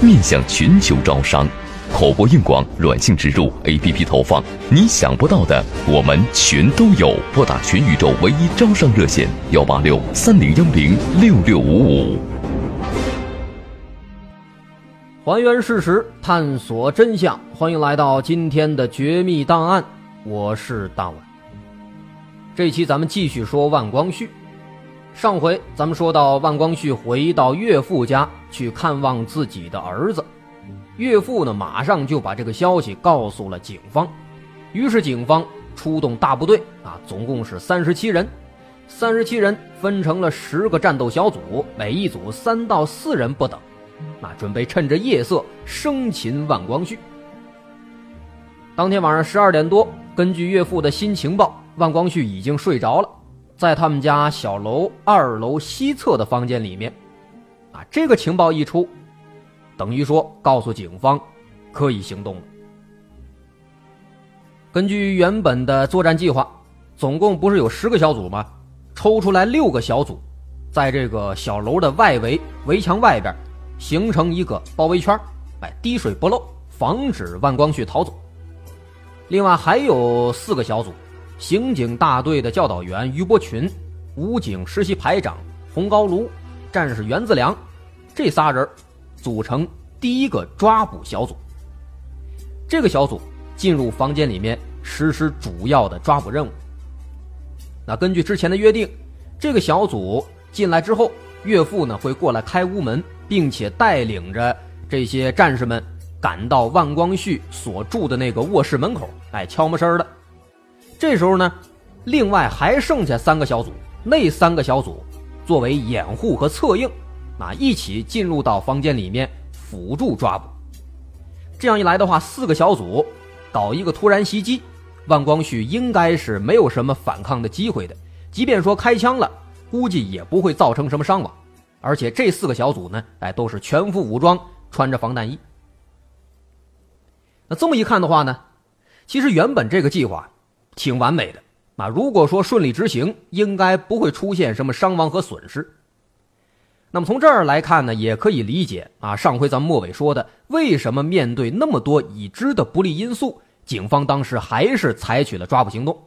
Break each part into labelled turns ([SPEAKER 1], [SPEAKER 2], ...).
[SPEAKER 1] 面向全球招商，口播硬广、软性植入、APP 投放，你想不到的我们全都有。拨打全宇宙唯一招商热线：幺八六三零幺零六六五五。
[SPEAKER 2] 还原事实，探索真相，欢迎来到今天的绝密档案。我是大碗。这期咱们继续说万光绪。上回咱们说到，万光绪回到岳父家去看望自己的儿子，岳父呢马上就把这个消息告诉了警方，于是警方出动大部队啊，总共是三十七人，三十七人分成了十个战斗小组，每一组三到四人不等，那，准备趁着夜色生擒万光绪。当天晚上十二点多，根据岳父的新情报，万光绪已经睡着了。在他们家小楼二楼西侧的房间里面，啊，这个情报一出，等于说告诉警方可以行动了。根据原本的作战计划，总共不是有十个小组吗？抽出来六个小组，在这个小楼的外围围墙外边形成一个包围圈，哎，滴水不漏，防止万光绪逃走。另外还有四个小组。刑警大队的教导员于伯群，武警实习排长洪高炉，战士袁自良，这仨人组成第一个抓捕小组。这个小组进入房间里面实施主要的抓捕任务。那根据之前的约定，这个小组进来之后，岳父呢会过来开屋门，并且带领着这些战士们赶到万光绪所住的那个卧室门口，哎，悄没声的。这时候呢，另外还剩下三个小组，那三个小组作为掩护和策应，啊，一起进入到房间里面辅助抓捕。这样一来的话，四个小组搞一个突然袭击，万光绪应该是没有什么反抗的机会的。即便说开枪了，估计也不会造成什么伤亡。而且这四个小组呢，哎，都是全副武装，穿着防弹衣。那这么一看的话呢，其实原本这个计划。挺完美的啊！如果说顺利执行，应该不会出现什么伤亡和损失。那么从这儿来看呢，也可以理解啊。上回咱们末尾说的，为什么面对那么多已知的不利因素，警方当时还是采取了抓捕行动？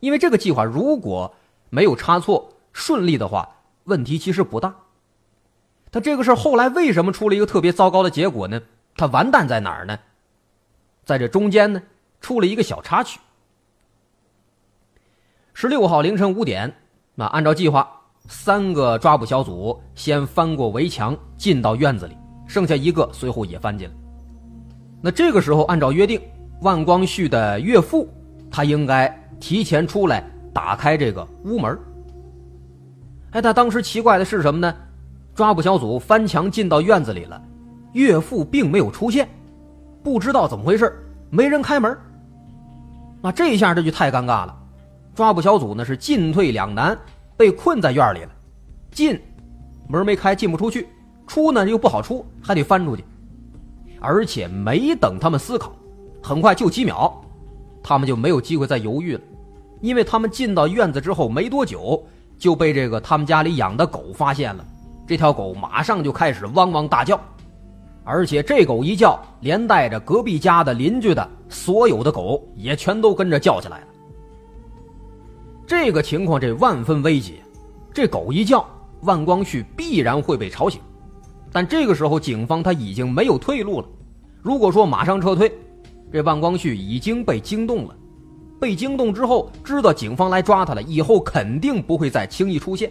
[SPEAKER 2] 因为这个计划如果没有差错，顺利的话，问题其实不大。他这个事儿后来为什么出了一个特别糟糕的结果呢？他完蛋在哪儿呢？在这中间呢，出了一个小插曲。十六号凌晨五点，那按照计划，三个抓捕小组先翻过围墙进到院子里，剩下一个随后也翻进来。那这个时候，按照约定，万光绪的岳父他应该提前出来打开这个屋门。哎，他当时奇怪的是什么呢？抓捕小组翻墙进到院子里了，岳父并没有出现，不知道怎么回事，没人开门。那这一下这就太尴尬了。抓捕小组呢是进退两难，被困在院里了。进门没开，进不出去；出呢又不好出，还得翻出去。而且没等他们思考，很快就几秒，他们就没有机会再犹豫了，因为他们进到院子之后没多久，就被这个他们家里养的狗发现了。这条狗马上就开始汪汪大叫，而且这狗一叫，连带着隔壁家的邻居的所有的狗也全都跟着叫起来了。这个情况，这万分危急。这狗一叫，万光绪必然会被吵醒。但这个时候，警方他已经没有退路了。如果说马上撤退，这万光绪已经被惊动了。被惊动之后，知道警方来抓他了，以后肯定不会再轻易出现。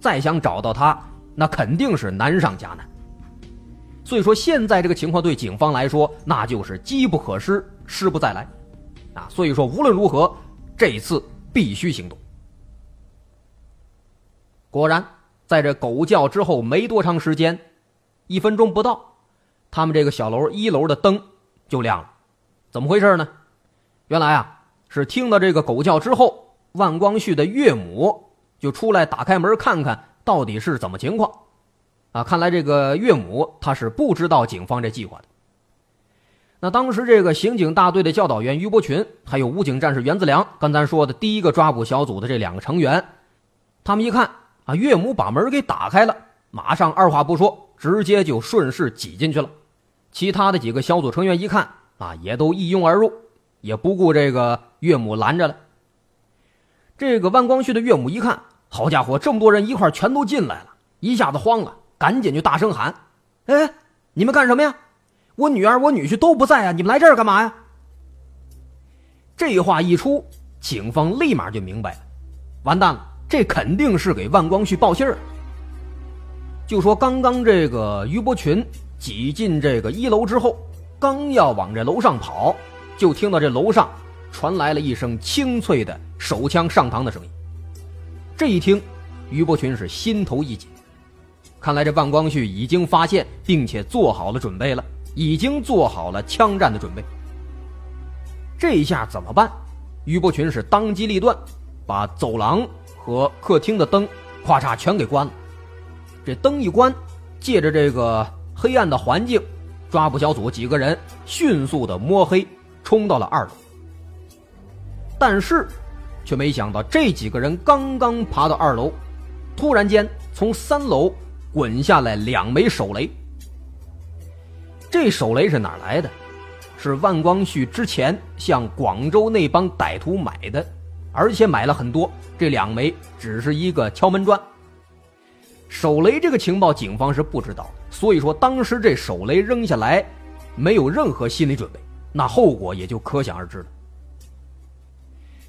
[SPEAKER 2] 再想找到他，那肯定是难上加难。所以说，现在这个情况对警方来说，那就是机不可失，失不再来。啊，所以说无论如何，这一次。必须行动。果然，在这狗叫之后没多长时间，一分钟不到，他们这个小楼一楼的灯就亮了。怎么回事呢？原来啊，是听到这个狗叫之后，万光旭的岳母就出来打开门看看到底是怎么情况。啊，看来这个岳母他是不知道警方这计划的。那当时这个刑警大队的教导员于伯群，还有武警战士袁子良，跟咱说的第一个抓捕小组的这两个成员，他们一看啊，岳母把门给打开了，马上二话不说，直接就顺势挤进去了。其他的几个小组成员一看啊，也都一拥而入，也不顾这个岳母拦着了。这个万光旭的岳母一看，好家伙，这么多人一块全都进来了，一下子慌了，赶紧就大声喊：“哎，你们干什么呀？”我女儿、我女婿都不在啊！你们来这儿干嘛呀？这话一出，警方立马就明白了，完蛋了，这肯定是给万光旭报信儿。就说刚刚这个于伯群挤进这个一楼之后，刚要往这楼上跑，就听到这楼上传来了一声清脆的手枪上膛的声音。这一听，于伯群是心头一紧，看来这万光旭已经发现并且做好了准备了。已经做好了枪战的准备。这下怎么办？于伯群是当机立断，把走廊和客厅的灯咔嚓全给关了。这灯一关，借着这个黑暗的环境，抓捕小组几个人迅速的摸黑冲到了二楼。但是，却没想到这几个人刚刚爬到二楼，突然间从三楼滚下来两枚手雷。这手雷是哪来的？是万光旭之前向广州那帮歹徒买的，而且买了很多。这两枚只是一个敲门砖。手雷这个情报，警方是不知道，所以说当时这手雷扔下来，没有任何心理准备，那后果也就可想而知了。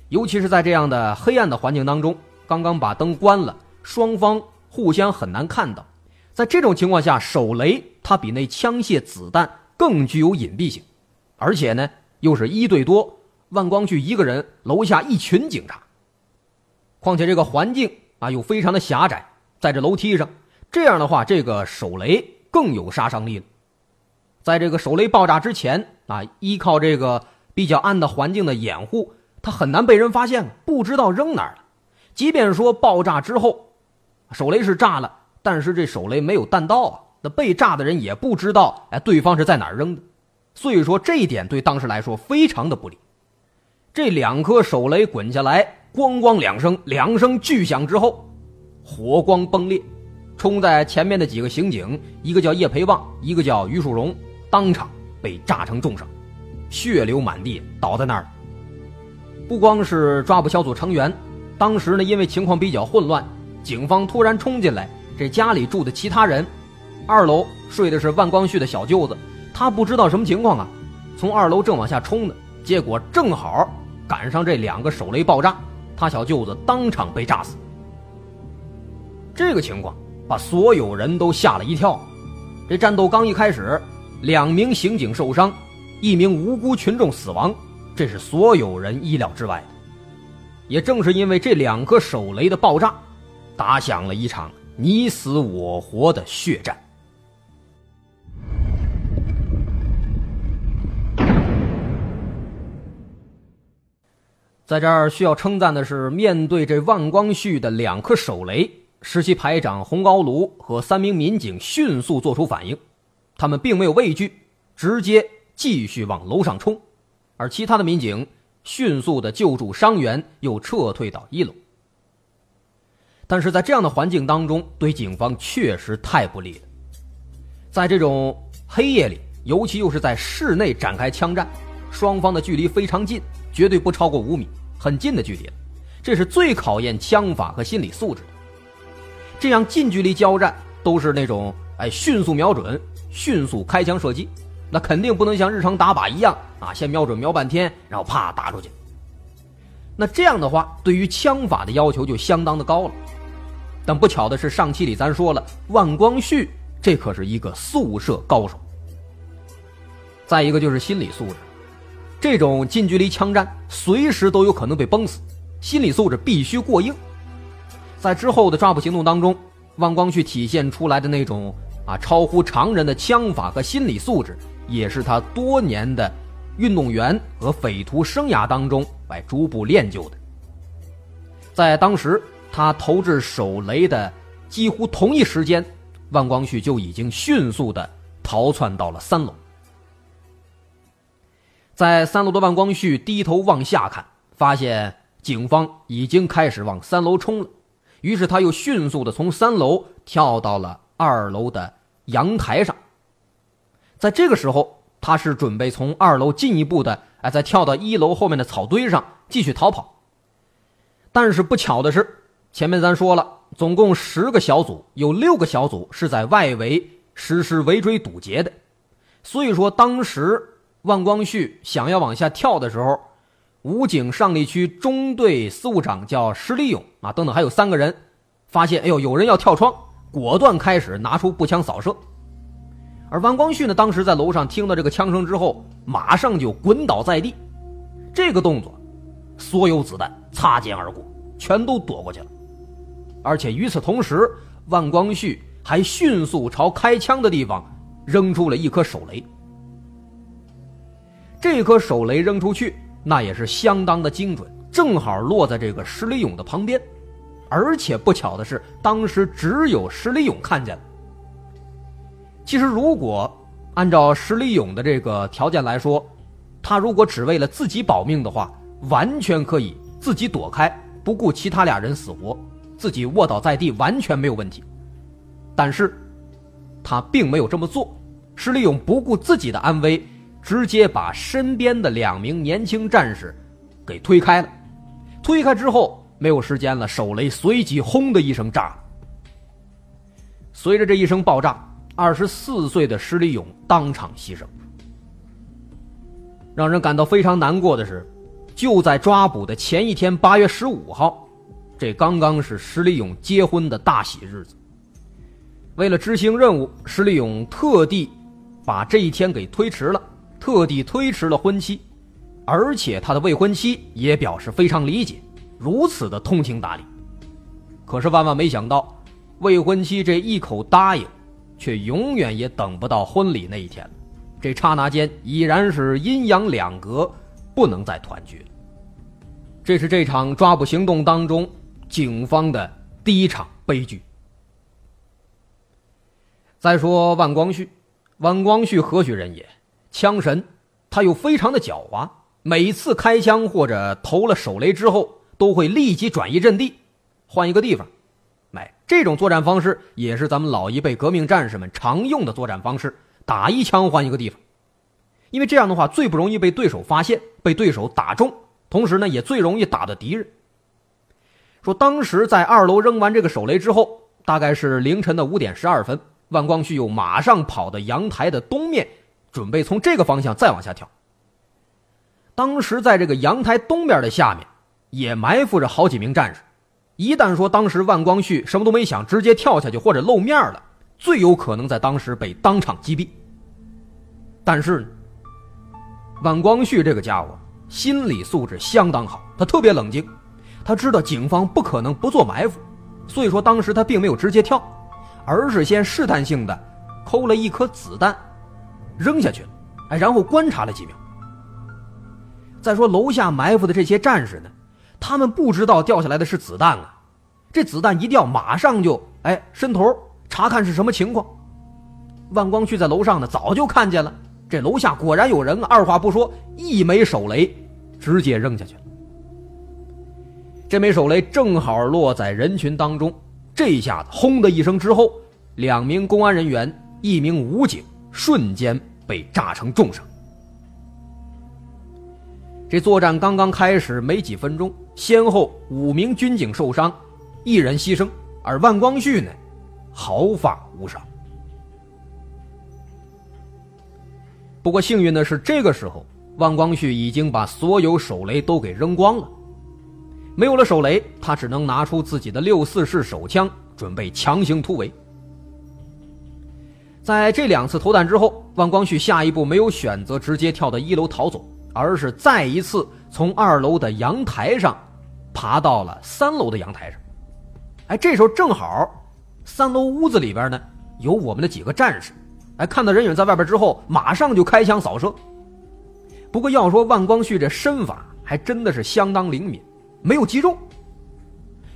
[SPEAKER 2] 尤其是在这样的黑暗的环境当中，刚刚把灯关了，双方互相很难看到。在这种情况下，手雷它比那枪械子弹更具有隐蔽性，而且呢又是一对多，万光旭一个人，楼下一群警察。况且这个环境啊又非常的狭窄，在这楼梯上，这样的话，这个手雷更有杀伤力了。在这个手雷爆炸之前啊，依靠这个比较暗的环境的掩护，它很难被人发现，不知道扔哪儿了。即便说爆炸之后，手雷是炸了。但是这手雷没有弹道啊，那被炸的人也不知道，哎，对方是在哪儿扔的，所以说这一点对当时来说非常的不利。这两颗手雷滚下来，咣咣两声，两声巨响之后，火光崩裂，冲在前面的几个刑警，一个叫叶培旺，一个叫于树荣，当场被炸成重伤，血流满地，倒在那儿。不光是抓捕小组成员，当时呢，因为情况比较混乱，警方突然冲进来。这家里住的其他人，二楼睡的是万光旭的小舅子，他不知道什么情况啊，从二楼正往下冲呢，结果正好赶上这两个手雷爆炸，他小舅子当场被炸死。这个情况把所有人都吓了一跳。这战斗刚一开始，两名刑警受伤，一名无辜群众死亡，这是所有人意料之外的。也正是因为这两颗手雷的爆炸，打响了一场。你死我活的血战，在这儿需要称赞的是，面对这万光旭的两颗手雷，实习排长洪高炉和三名民警迅速做出反应，他们并没有畏惧，直接继续往楼上冲，而其他的民警迅速的救助伤员，又撤退到一楼。但是在这样的环境当中，对警方确实太不利了。在这种黑夜里，尤其又是在室内展开枪战，双方的距离非常近，绝对不超过五米，很近的距离了。这是最考验枪法和心理素质的。这样近距离交战都是那种哎迅速瞄准、迅速开枪射击，那肯定不能像日常打靶一样啊，先瞄准瞄半天，然后啪打出去。那这样的话，对于枪法的要求就相当的高了。但不巧的是，上期里咱说了，万光旭这可是一个速射高手。再一个就是心理素质，这种近距离枪战随时都有可能被崩死，心理素质必须过硬。在之后的抓捕行动当中，万光旭体现出来的那种啊，超乎常人的枪法和心理素质，也是他多年的运动员和匪徒生涯当中来逐步练就的。在当时，他投掷手雷的几乎同一时间，万光旭就已经迅速的逃窜到了三楼。在三楼的万光旭低头往下看，发现警方已经开始往三楼冲了，于是他又迅速的从三楼跳到了二楼的。阳台上，在这个时候，他是准备从二楼进一步的，哎，再跳到一楼后面的草堆上继续逃跑。但是不巧的是，前面咱说了，总共十个小组，有六个小组是在外围实施围追堵截的，所以说当时万光旭想要往下跳的时候，武警上栗区中队司务长叫石立勇啊，等等还有三个人，发现哎呦有人要跳窗。果断开始拿出步枪扫射，而王光旭呢，当时在楼上听到这个枪声之后，马上就滚倒在地。这个动作，所有子弹擦肩而过，全都躲过去了。而且与此同时，万光旭还迅速朝开枪的地方扔出了一颗手雷。这颗手雷扔出去，那也是相当的精准，正好落在这个石里勇的旁边。而且不巧的是，当时只有石里勇看见了。其实，如果按照石里勇的这个条件来说，他如果只为了自己保命的话，完全可以自己躲开，不顾其他俩人死活，自己卧倒在地，完全没有问题。但是，他并没有这么做。石力勇不顾自己的安危，直接把身边的两名年轻战士给推开了。推开之后。没有时间了，手雷随即轰的一声炸了。随着这一声爆炸，二十四岁的施立勇当场牺牲。让人感到非常难过的是，就在抓捕的前一天，八月十五号，这刚刚是石立勇结婚的大喜日子。为了执行任务，石立勇特地把这一天给推迟了，特地推迟了婚期，而且他的未婚妻也表示非常理解。如此的通情达理，可是万万没想到，未婚妻这一口答应，却永远也等不到婚礼那一天了。这刹那间已然是阴阳两隔，不能再团聚了。这是这场抓捕行动当中警方的第一场悲剧。再说万光旭，万光旭何许人也？枪神，他又非常的狡猾，每次开枪或者投了手雷之后。都会立即转移阵地，换一个地方。哎，这种作战方式也是咱们老一辈革命战士们常用的作战方式，打一枪换一个地方。因为这样的话最不容易被对手发现，被对手打中，同时呢也最容易打的敌人。说当时在二楼扔完这个手雷之后，大概是凌晨的五点十二分，万光旭又马上跑到阳台的东面，准备从这个方向再往下跳。当时在这个阳台东边的下面。也埋伏着好几名战士，一旦说当时万光旭什么都没想，直接跳下去或者露面了，最有可能在当时被当场击毙。但是，万光旭这个家伙心理素质相当好，他特别冷静，他知道警方不可能不做埋伏，所以说当时他并没有直接跳，而是先试探性的抠了一颗子弹扔下去了，哎，然后观察了几秒。再说楼下埋伏的这些战士呢？他们不知道掉下来的是子弹啊！这子弹一掉，马上就哎伸头查看是什么情况。万光旭在楼上呢，早就看见了，这楼下果然有人，二话不说，一枚手雷直接扔下去了。这枚手雷正好落在人群当中，这一下子轰的一声之后，两名公安人员、一名武警瞬间被炸成重伤。这作战刚刚开始没几分钟，先后五名军警受伤，一人牺牲，而万光旭呢，毫发无伤。不过幸运的是，这个时候万光旭已经把所有手雷都给扔光了，没有了手雷，他只能拿出自己的六四式手枪，准备强行突围。在这两次投弹之后，万光旭下一步没有选择直接跳到一楼逃走。而是再一次从二楼的阳台上爬到了三楼的阳台上。哎，这时候正好三楼屋子里边呢有我们的几个战士，哎，看到人影在外边之后，马上就开枪扫射。不过要说万光绪这身法还真的是相当灵敏，没有击中。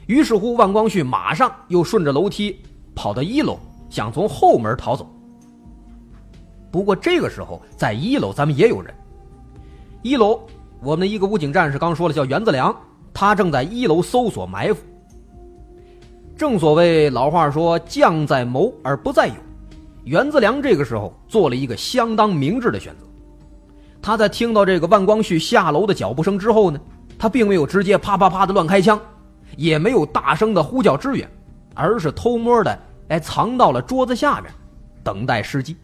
[SPEAKER 2] 于是乎，万光绪马上又顺着楼梯跑到一楼，想从后门逃走。不过这个时候，在一楼咱们也有人。一楼，我们的一个武警战士刚说了，叫袁子良，他正在一楼搜索埋伏。正所谓老话说“将在谋而不在勇”，袁子良这个时候做了一个相当明智的选择。他在听到这个万光绪下楼的脚步声之后呢，他并没有直接啪啪啪的乱开枪。也没有大声的呼叫支援，而是偷摸的哎藏到了桌子下面，等待时机。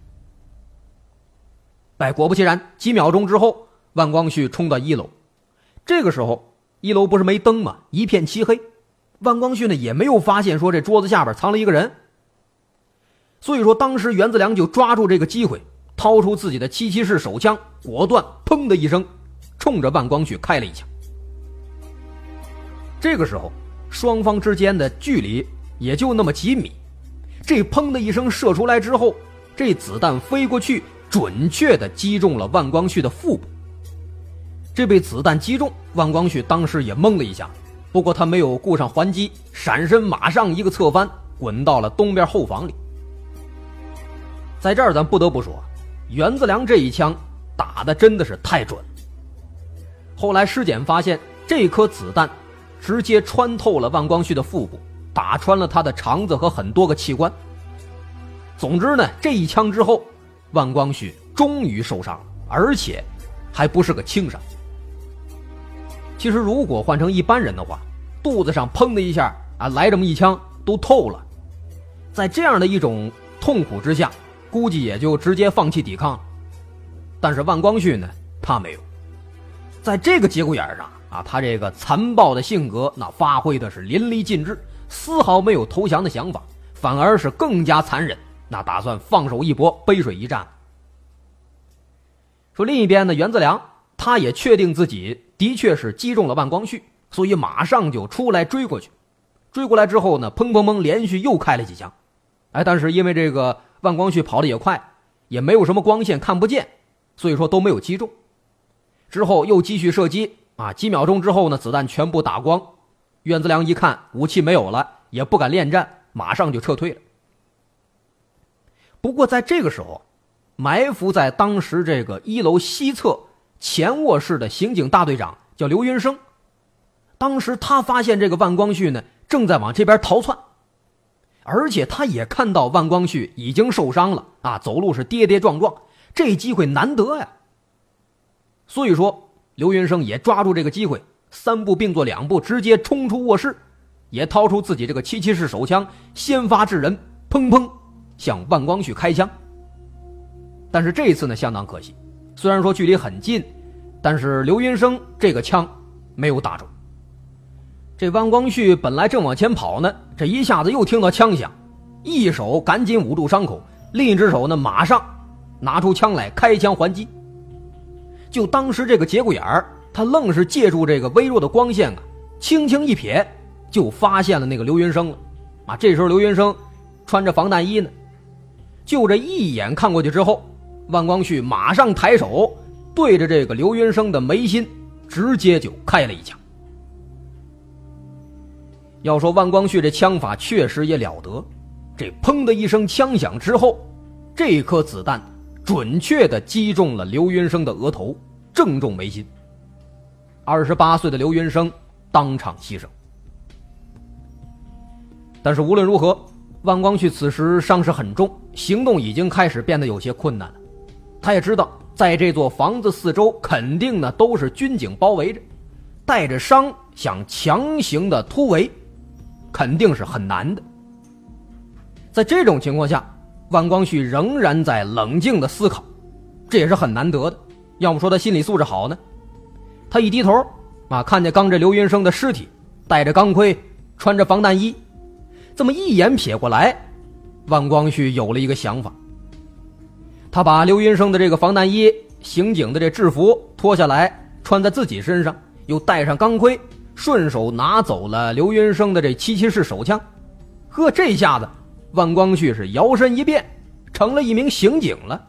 [SPEAKER 2] 哎，果不其然，几秒钟之后，万光绪冲到一楼。这个时候，一楼不是没灯吗？一片漆黑。万光绪呢也没有发现说这桌子下边藏了一个人。所以说，当时袁子良就抓住这个机会，掏出自己的七七式手枪，果断砰的一声，冲着万光绪开了一枪。这个时候，双方之间的距离也就那么几米，这砰的一声射出来之后，这子弹飞过去，准确的击中了万光绪的腹部。这被子弹击中，万光绪当时也懵了一下，不过他没有顾上还击，闪身马上一个侧翻，滚到了东边后房里。在这儿，咱不得不说，袁子良这一枪打的真的是太准。后来尸检发现，这颗子弹。直接穿透了万光绪的腹部，打穿了他的肠子和很多个器官。总之呢，这一枪之后，万光绪终于受伤了，而且还不是个轻伤。其实，如果换成一般人的话，肚子上砰的一下啊，来这么一枪都透了，在这样的一种痛苦之下，估计也就直接放弃抵抗了。但是万光绪呢，他没有，在这个节骨眼上。啊，他这个残暴的性格，那发挥的是淋漓尽致，丝毫没有投降的想法，反而是更加残忍，那打算放手一搏，背水一战。说另一边呢，袁子良他也确定自己的确是击中了万光绪，所以马上就出来追过去。追过来之后呢，砰砰砰，连续又开了几枪。哎，但是因为这个万光绪跑的也快，也没有什么光线看不见，所以说都没有击中。之后又继续射击。啊！几秒钟之后呢，子弹全部打光。袁子良一看武器没有了，也不敢恋战，马上就撤退了。不过在这个时候，埋伏在当时这个一楼西侧前卧室的刑警大队长叫刘云生。当时他发现这个万光绪呢正在往这边逃窜，而且他也看到万光绪已经受伤了啊，走路是跌跌撞撞，这机会难得呀。所以说。刘云生也抓住这个机会，三步并作两步，直接冲出卧室，也掏出自己这个七七式手枪，先发制人，砰砰向万光绪开枪。但是这次呢，相当可惜，虽然说距离很近，但是刘云生这个枪没有打中。这万光绪本来正往前跑呢，这一下子又听到枪响，一手赶紧捂住伤口，另一只手呢马上拿出枪来开枪还击。就当时这个节骨眼儿，他愣是借助这个微弱的光线啊，轻轻一瞥，就发现了那个刘云生了。啊，这时候刘云生穿着防弹衣呢，就这一眼看过去之后，万光绪马上抬手对着这个刘云生的眉心直接就开了一枪。要说万光绪这枪法确实也了得，这砰的一声枪响之后，这颗子弹。准确的击中了刘云生的额头，正中眉心。二十八岁的刘云生当场牺牲。但是无论如何，万光绪此时伤势很重，行动已经开始变得有些困难了。他也知道，在这座房子四周肯定呢都是军警包围着，带着伤想强行的突围，肯定是很难的。在这种情况下。万光绪仍然在冷静的思考，这也是很难得的。要么说他心理素质好呢？他一低头，啊，看见刚这刘云生的尸体，戴着钢盔，穿着防弹衣，这么一眼瞥过来，万光绪有了一个想法。他把刘云生的这个防弹衣、刑警的这制服脱下来穿在自己身上，又戴上钢盔，顺手拿走了刘云生的这七七式手枪。呵，这下子。万光旭是摇身一变，成了一名刑警了。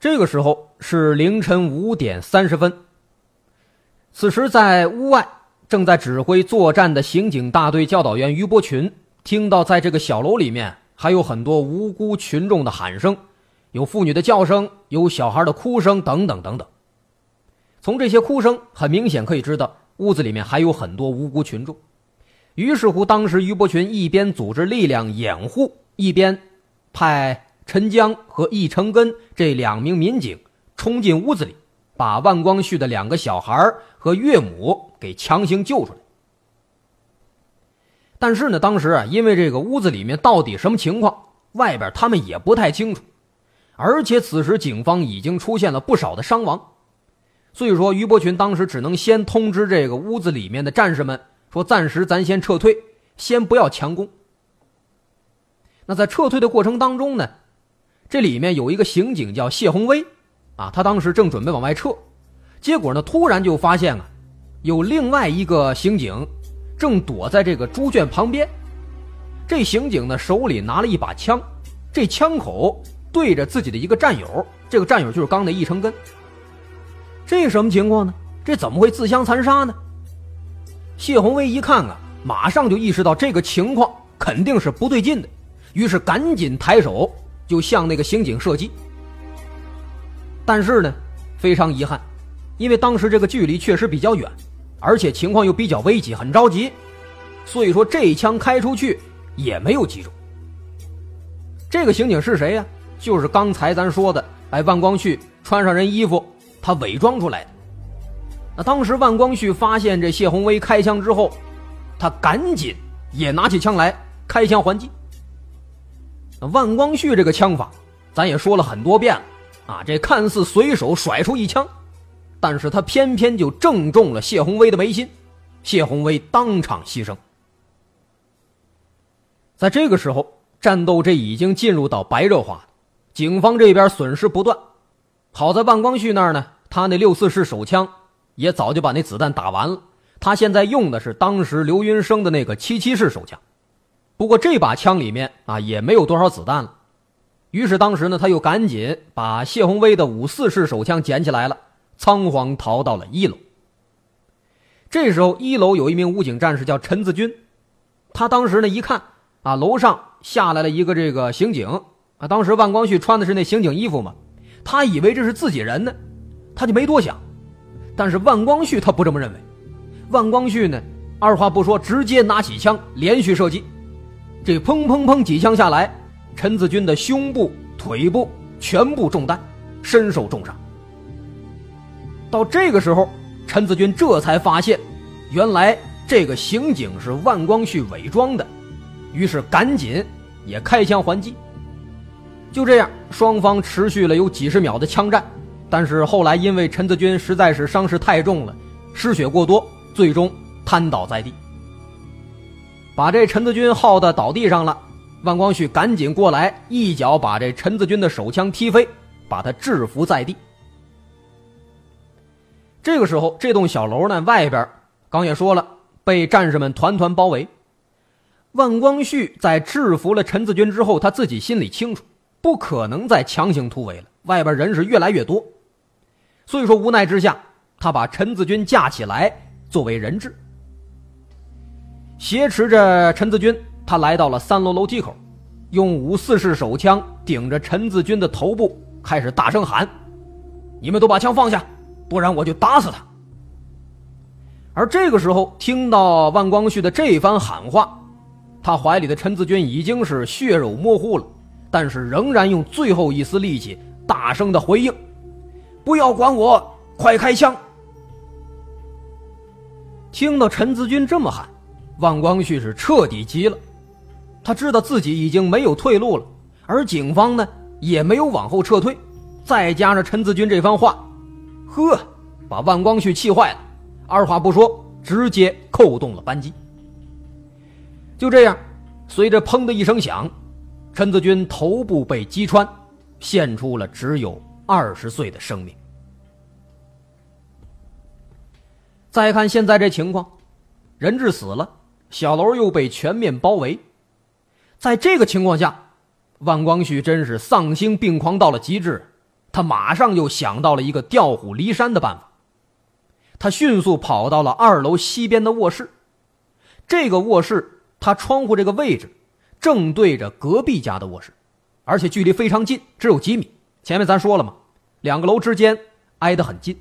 [SPEAKER 2] 这个时候是凌晨五点三十分。此时，在屋外正在指挥作战的刑警大队教导员于伯群，听到在这个小楼里面还有很多无辜群众的喊声，有妇女的叫声，有小孩的哭声，等等等等。从这些哭声，很明显可以知道屋子里面还有很多无辜群众。于是乎，当时于伯群一边组织力量掩护，一边派。陈江和易成根这两名民警冲进屋子里，把万光旭的两个小孩和岳母给强行救出来。但是呢，当时啊，因为这个屋子里面到底什么情况，外边他们也不太清楚，而且此时警方已经出现了不少的伤亡，所以说于伯群当时只能先通知这个屋子里面的战士们说：“暂时咱先撤退，先不要强攻。”那在撤退的过程当中呢？这里面有一个刑警叫谢宏威，啊，他当时正准备往外撤，结果呢，突然就发现啊，有另外一个刑警正躲在这个猪圈旁边。这刑警呢手里拿了一把枪，这枪口对着自己的一个战友，这个战友就是刚那一成根。这什么情况呢？这怎么会自相残杀呢？谢宏威一看啊，马上就意识到这个情况肯定是不对劲的，于是赶紧抬手。就向那个刑警射击，但是呢，非常遗憾，因为当时这个距离确实比较远，而且情况又比较危急，很着急，所以说这一枪开出去也没有击中。这个刑警是谁呀？就是刚才咱说的，哎，万光旭穿上人衣服，他伪装出来的。那当时万光旭发现这谢宏威开枪之后，他赶紧也拿起枪来开枪还击。万光旭这个枪法，咱也说了很多遍了，啊，这看似随手甩出一枪，但是他偏偏就正中了谢宏威的眉心，谢宏威当场牺牲。在这个时候，战斗这已经进入到白热化，警方这边损失不断。好在万光旭那儿呢，他那六四式手枪也早就把那子弹打完了，他现在用的是当时刘云生的那个七七式手枪。不过这把枪里面啊也没有多少子弹了，于是当时呢他又赶紧把谢宏威的五四式手枪捡起来了，仓皇逃到了一楼。这时候一楼有一名武警战士叫陈自军，他当时呢一看啊楼上下来了一个这个刑警。啊，当时万光旭穿的是那刑警衣服嘛，他以为这是自己人呢，他就没多想，但是万光旭他不这么认为，万光旭呢二话不说直接拿起枪连续射击。这砰砰砰几枪下来，陈子军的胸部、腿部全部中弹，身受重伤。到这个时候，陈子军这才发现，原来这个刑警是万光旭伪装的，于是赶紧也开枪还击。就这样，双方持续了有几十秒的枪战，但是后来因为陈子军实在是伤势太重了，失血过多，最终瘫倒在地。把这陈子军耗的倒地上了，万光旭赶紧过来，一脚把这陈子军的手枪踢飞，把他制服在地。这个时候，这栋小楼呢，外边刚也说了，被战士们团团包围。万光旭在制服了陈子军之后，他自己心里清楚，不可能再强行突围了，外边人是越来越多，所以说无奈之下，他把陈子军架起来作为人质。挟持着陈子军，他来到了三楼楼梯口，用五四式手枪顶着陈子军的头部，开始大声喊：“你们都把枪放下，不然我就打死他。”而这个时候，听到万光旭的这番喊话，他怀里的陈子军已经是血肉模糊了，但是仍然用最后一丝力气大声的回应：“不要管我，快开枪！”听到陈子军这么喊。万光旭是彻底急了，他知道自己已经没有退路了，而警方呢也没有往后撤退，再加上陈子军这番话，呵，把万光旭气坏了，二话不说直接扣动了扳机。就这样，随着砰的一声响，陈子军头部被击穿，献出了只有二十岁的生命。再看现在这情况，人质死了，小楼又被全面包围，在这个情况下，万光绪真是丧心病狂到了极致。他马上就想到了一个调虎离山的办法。他迅速跑到了二楼西边的卧室，这个卧室他窗户这个位置正对着隔壁家的卧室，而且距离非常近，只有几米。前面咱说了嘛，两个楼之间挨得很近。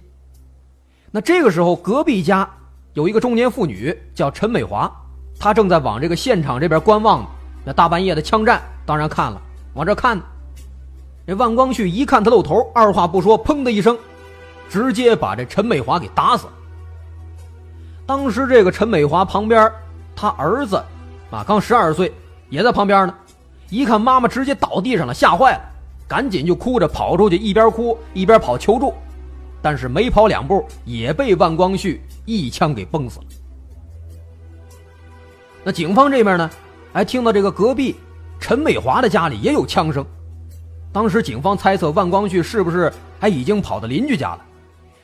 [SPEAKER 2] 那这个时候，隔壁家有一个中年妇女叫陈美华，她正在往这个现场这边观望呢。那大半夜的枪战，当然看了，往这看。这万光绪一看他露头，二话不说，砰的一声，直接把这陈美华给打死了。当时这个陈美华旁边，他儿子啊刚十二岁，也在旁边呢。一看妈妈直接倒地上了，吓坏了，赶紧就哭着跑出去，一边哭一边跑求助。但是没跑两步，也被万光绪一枪给崩死了。那警方这边呢，还听到这个隔壁陈美华的家里也有枪声。当时警方猜测万光绪是不是还已经跑到邻居家了，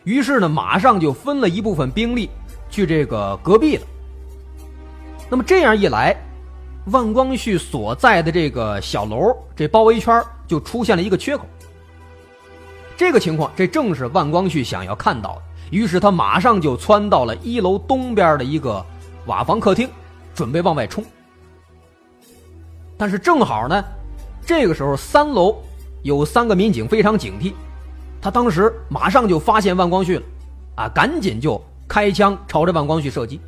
[SPEAKER 2] 于是呢，马上就分了一部分兵力去这个隔壁了。那么这样一来，万光绪所在的这个小楼这包围圈就出现了一个缺口。这个情况，这正是万光绪想要看到的。于是他马上就窜到了一楼东边的一个瓦房客厅，准备往外冲。但是正好呢，这个时候三楼。有三个民警非常警惕，他当时马上就发现万光绪了，啊，赶紧就开枪朝着万光绪射击。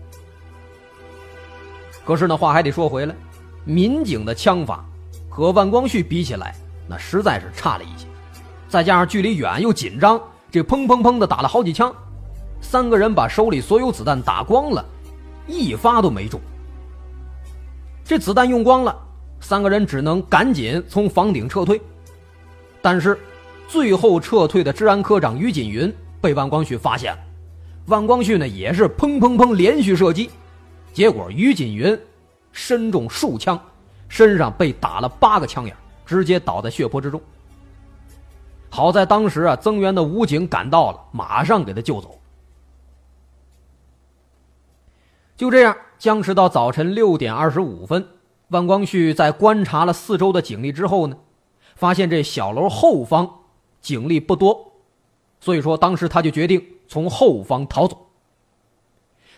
[SPEAKER 2] 可是呢，话还得说回来，民警的枪法和万光绪比起来，那实在是差了一些，再加上距离远又紧张，这砰砰砰的打了好几枪，三个人把手里所有子弹打光了，一发都没中。这子弹用光了，三个人只能赶紧从房顶撤退。但是，最后撤退的治安科长于锦云被万光绪发现了，万光绪呢也是砰砰砰连续射击，结果于锦云身中数枪，身上被打了八个枪眼，直接倒在血泊之中。好在当时啊，增援的武警赶到了，马上给他救走。就这样，僵持到早晨六点二十五分，万光绪在观察了四周的警力之后呢。发现这小楼后方警力不多，所以说当时他就决定从后方逃走。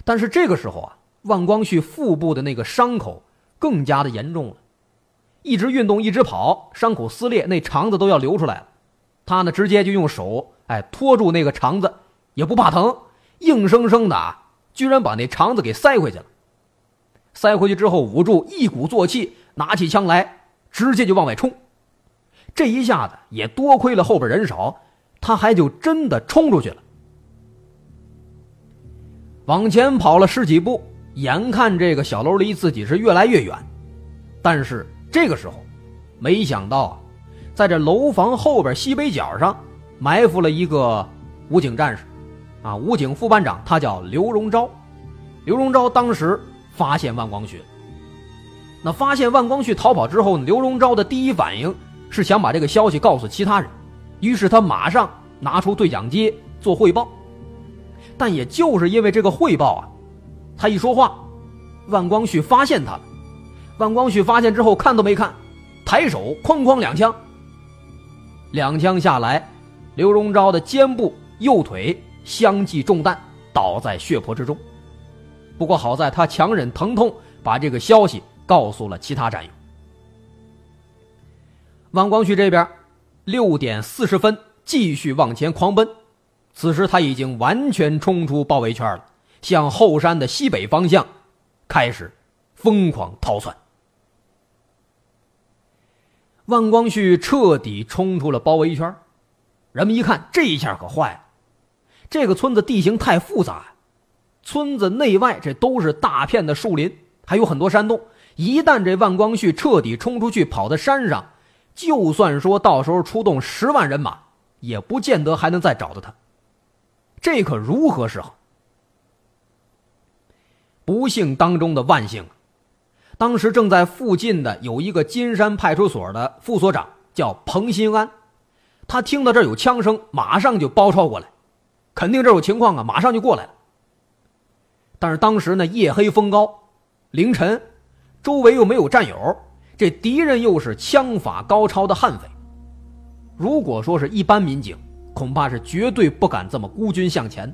[SPEAKER 2] 但是这个时候啊，万光绪腹部的那个伤口更加的严重了，一直运动一直跑，伤口撕裂，那肠子都要流出来了。他呢直接就用手哎托住那个肠子，也不怕疼，硬生生的啊，居然把那肠子给塞回去了。塞回去之后捂住，一鼓作气，拿起枪来，直接就往外冲。这一下子也多亏了后边人少，他还就真的冲出去了。往前跑了十几步，眼看这个小楼离自己是越来越远，但是这个时候，没想到，在这楼房后边西北角上埋伏了一个武警战士，啊，武警副班长，他叫刘荣昭。刘荣昭当时发现万光绪，那发现万光绪逃跑之后，刘荣昭的第一反应。是想把这个消息告诉其他人，于是他马上拿出对讲机做汇报。但也就是因为这个汇报啊，他一说话，万光绪发现他了。万光绪发现之后看都没看，抬手哐哐两枪。两枪下来，刘荣昭的肩部、右腿相继中弹，倒在血泊之中。不过好在他强忍疼痛，把这个消息告诉了其他战友。王光绪这边，六点四十分继续往前狂奔。此时他已经完全冲出包围圈了，向后山的西北方向开始疯狂逃窜。万光绪彻底冲出了包围圈，人们一看，这一下可坏了。这个村子地形太复杂，村子内外这都是大片的树林，还有很多山洞。一旦这万光绪彻底冲出去，跑到山上。就算说到时候出动十万人马，也不见得还能再找到他。这可如何是好？不幸当中的万幸，当时正在附近的有一个金山派出所的副所长叫彭新安，他听到这儿有枪声，马上就包抄过来，肯定这有情况啊，马上就过来了。但是当时呢夜黑风高，凌晨，周围又没有战友，这敌人又是枪法高超的悍匪。如果说是一般民警，恐怕是绝对不敢这么孤军向前。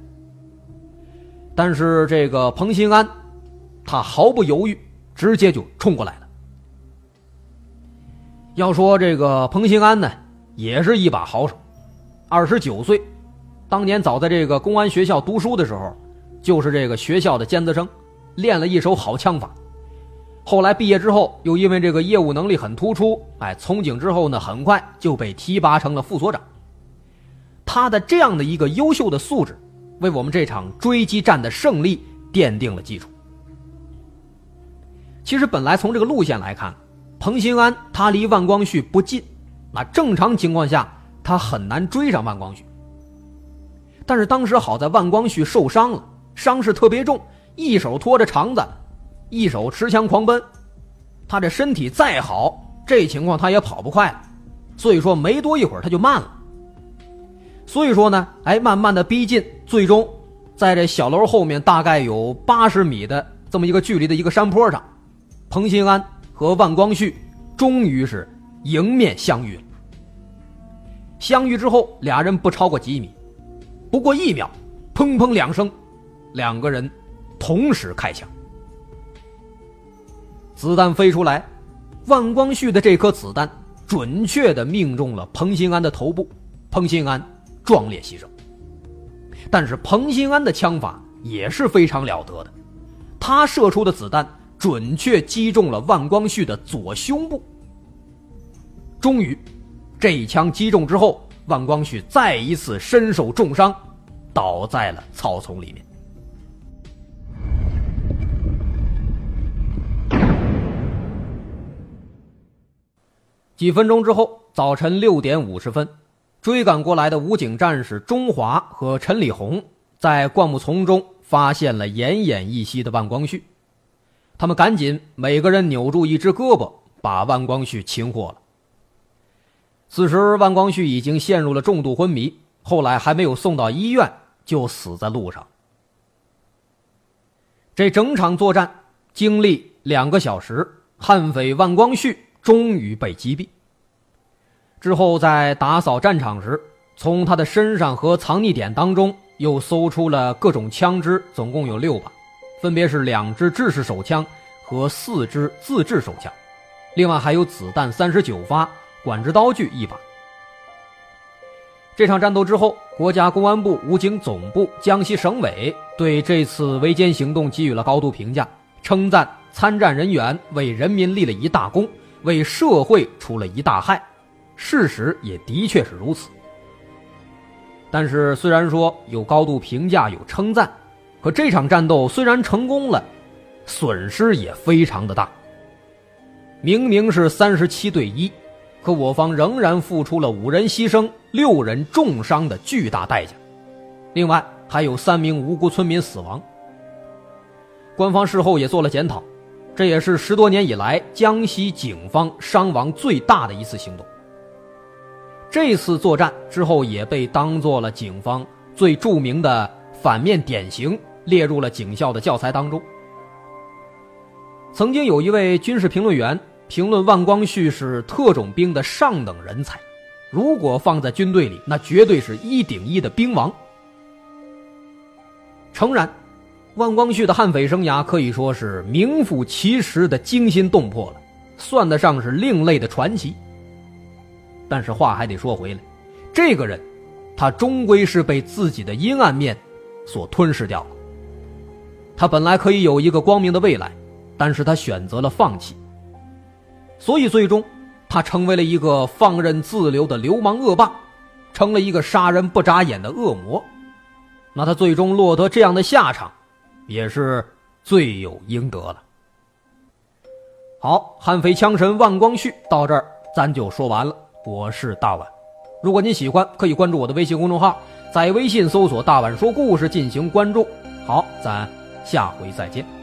[SPEAKER 2] 但是这个彭新安，他毫不犹豫，直接就冲过来了。要说这个彭新安呢，也是一把好手，二十九岁，当年早在这个公安学校读书的时候，就是这个学校的尖子生，练了一手好枪法。后来毕业之后，又因为这个业务能力很突出，哎，从警之后呢，很快就被提拔成了副所长。他的这样的一个优秀的素质，为我们这场追击战的胜利奠定了基础。其实本来从这个路线来看，彭新安他离万光旭不近，那正常情况下他很难追上万光旭。但是当时好在万光旭受伤了，伤势特别重，一手拖着肠子。一手持枪狂奔，他这身体再好，这情况他也跑不快了。所以说没多一会儿他就慢了。所以说呢，哎，慢慢的逼近，最终在这小楼后面大概有八十米的这么一个距离的一个山坡上，彭新安和万光旭终于是迎面相遇了。相遇之后，俩人不超过几米，不过一秒，砰砰两声，两个人同时开枪。子弹飞出来，万光旭的这颗子弹准确的命中了彭新安的头部，彭新安壮烈牺牲。但是彭新安的枪法也是非常了得的，他射出的子弹准确击中了万光旭的左胸部。终于，这一枪击中之后，万光旭再一次身受重伤，倒在了草丛里面。几分钟之后，早晨六点五十分，追赶过来的武警战士钟华和陈礼红在灌木丛中发现了奄奄一息的万光旭，他们赶紧每个人扭住一只胳膊，把万光旭擒获了。此时，万光旭已经陷入了重度昏迷，后来还没有送到医院，就死在路上。这整场作战经历两个小时，悍匪万光旭。终于被击毙。之后，在打扫战场时，从他的身上和藏匿点当中又搜出了各种枪支，总共有六把，分别是两支制式手枪和四支自制手枪，另外还有子弹三十九发，管制刀具一把。这场战斗之后，国家公安部武警总部、江西省委对这次围歼行动给予了高度评价，称赞参战人员为人民立了一大功。为社会除了一大害，事实也的确是如此。但是，虽然说有高度评价、有称赞，可这场战斗虽然成功了，损失也非常的大。明明是三十七对一，可我方仍然付出了五人牺牲、六人重伤的巨大代价，另外还有三名无辜村民死亡。官方事后也做了检讨。这也是十多年以来江西警方伤亡最大的一次行动。这次作战之后也被当做了警方最著名的反面典型，列入了警校的教材当中。曾经有一位军事评论员评论万光旭是特种兵的上等人才，如果放在军队里，那绝对是一顶一的兵王。诚然。万光旭的悍匪生涯可以说是名副其实的惊心动魄了，算得上是另类的传奇。但是话还得说回来，这个人，他终归是被自己的阴暗面所吞噬掉了。他本来可以有一个光明的未来，但是他选择了放弃。所以最终，他成为了一个放任自流的流氓恶霸，成了一个杀人不眨眼的恶魔。那他最终落得这样的下场。也是罪有应得了。好，悍匪枪神万光旭到这儿，咱就说完了。我是大碗，如果您喜欢，可以关注我的微信公众号，在微信搜索“大碗说故事”进行关注。好，咱下回再见。